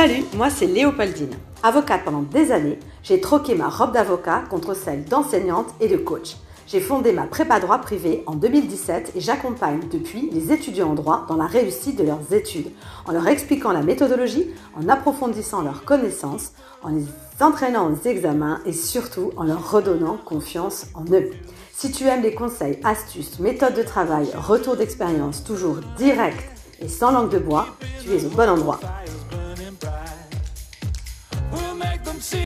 Salut, moi c'est Léopoldine. Avocate pendant des années, j'ai troqué ma robe d'avocat contre celle d'enseignante et de coach. J'ai fondé ma prépa droit privé en 2017 et j'accompagne depuis les étudiants en droit dans la réussite de leurs études, en leur expliquant la méthodologie, en approfondissant leurs connaissances, en les entraînant aux examens et surtout en leur redonnant confiance en eux. Si tu aimes les conseils, astuces, méthodes de travail, retours d'expérience toujours directs et sans langue de bois, tu es au bon endroit. see